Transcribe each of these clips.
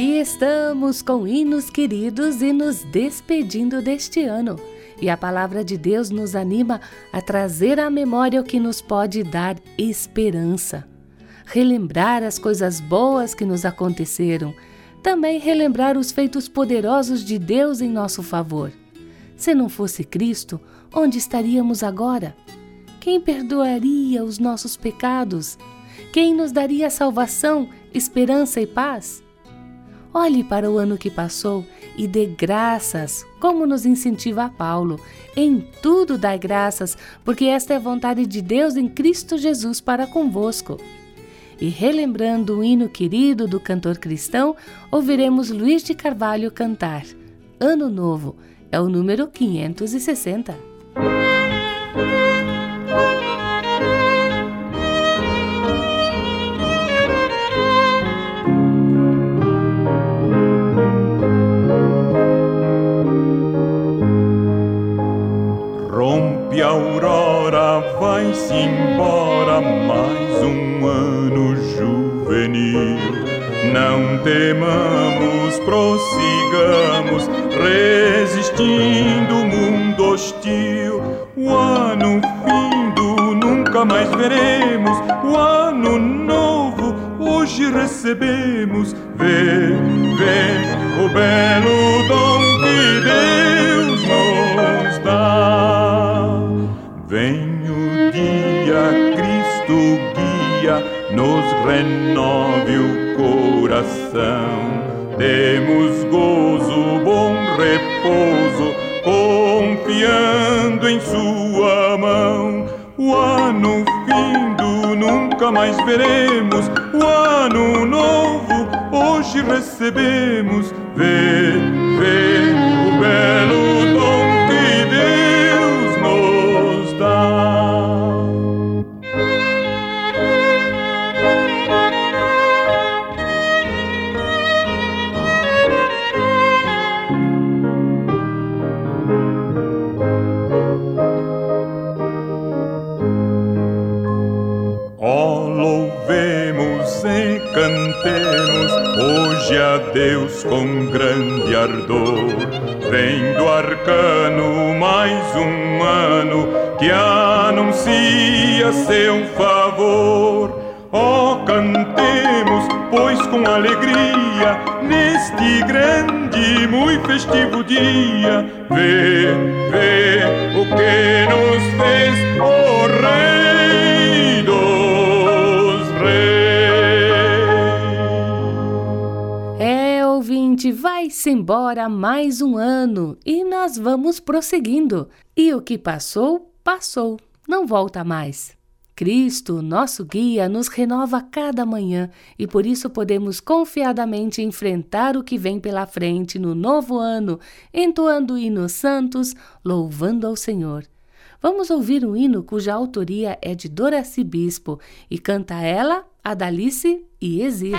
Aqui estamos com hinos queridos e nos despedindo deste ano. E a palavra de Deus nos anima a trazer à memória o que nos pode dar esperança. Relembrar as coisas boas que nos aconteceram. Também relembrar os feitos poderosos de Deus em nosso favor. Se não fosse Cristo, onde estaríamos agora? Quem perdoaria os nossos pecados? Quem nos daria salvação, esperança e paz? Olhe para o ano que passou e dê graças, como nos incentiva Paulo. Em tudo dai graças, porque esta é a vontade de Deus em Cristo Jesus para convosco. E relembrando o hino querido do cantor cristão, ouviremos Luiz de Carvalho cantar Ano Novo, é o número 560. vai-se temamos, prossigamos, resistindo o mundo hostil. O ano findo nunca mais veremos, o ano novo hoje recebemos. Vê, vê o belo dom que Deus nos dá. Vem nos renove o coração. Demos gozo, bom repouso, confiando em Sua mão. O ano findo nunca mais veremos, o ano novo hoje recebemos. Vê, vê Deus com grande ardor, vem do arcano mais um ano que anuncia seu favor. Oh, cantemos, pois com alegria, neste grande, muito festivo dia, vê, vê o que nos fez o Rei dos vai-se embora mais um ano e nós vamos prosseguindo. E o que passou, passou, não volta mais. Cristo, nosso guia, nos renova cada manhã e por isso podemos confiadamente enfrentar o que vem pela frente no novo ano, entoando hinos santos, louvando ao Senhor. Vamos ouvir um hino cuja autoria é de Doraci Bispo e canta ela, Adalice e Exir.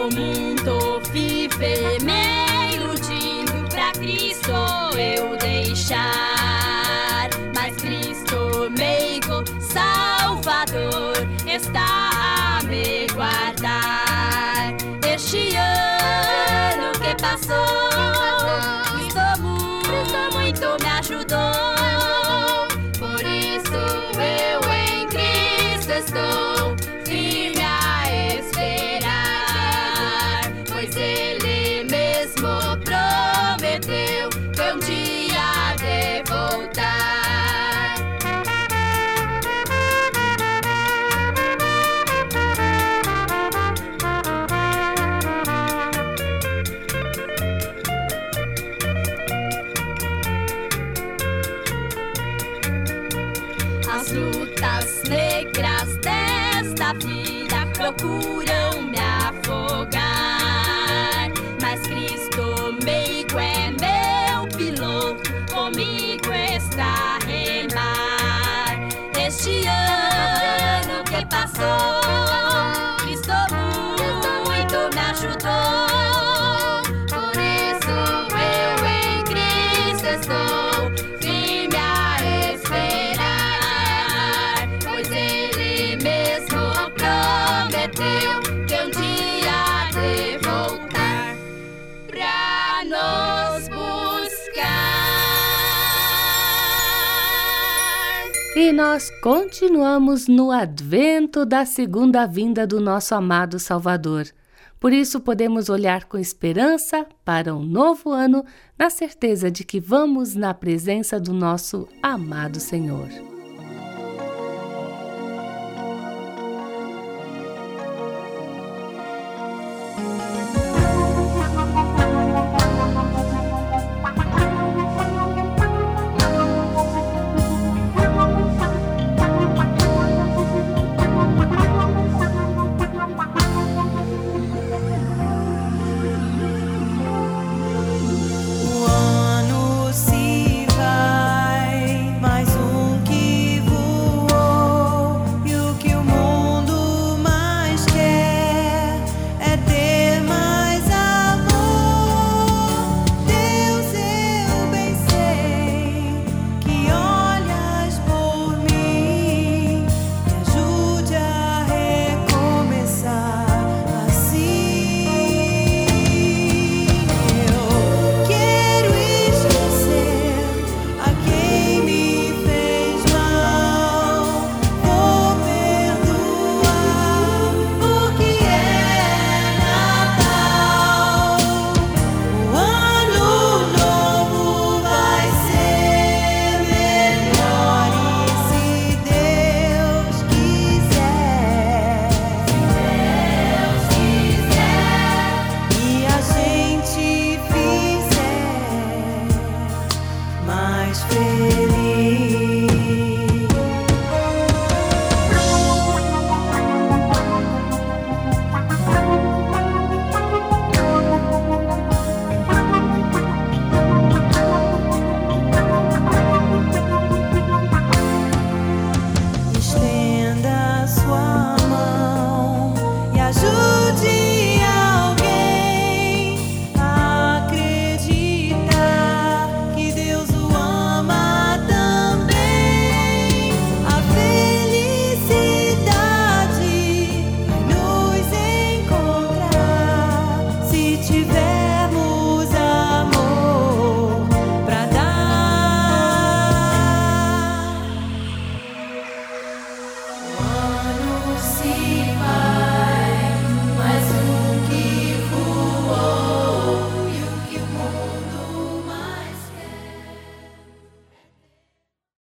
O mundo vive vida procuram me afogar. Mas Cristo meigo é meu piloto, comigo está a remar. Este ano que passou, Cristo muito me ajudou. E nós continuamos no advento da segunda vinda do nosso amado Salvador. Por isso, podemos olhar com esperança para um novo ano, na certeza de que vamos na presença do nosso amado Senhor.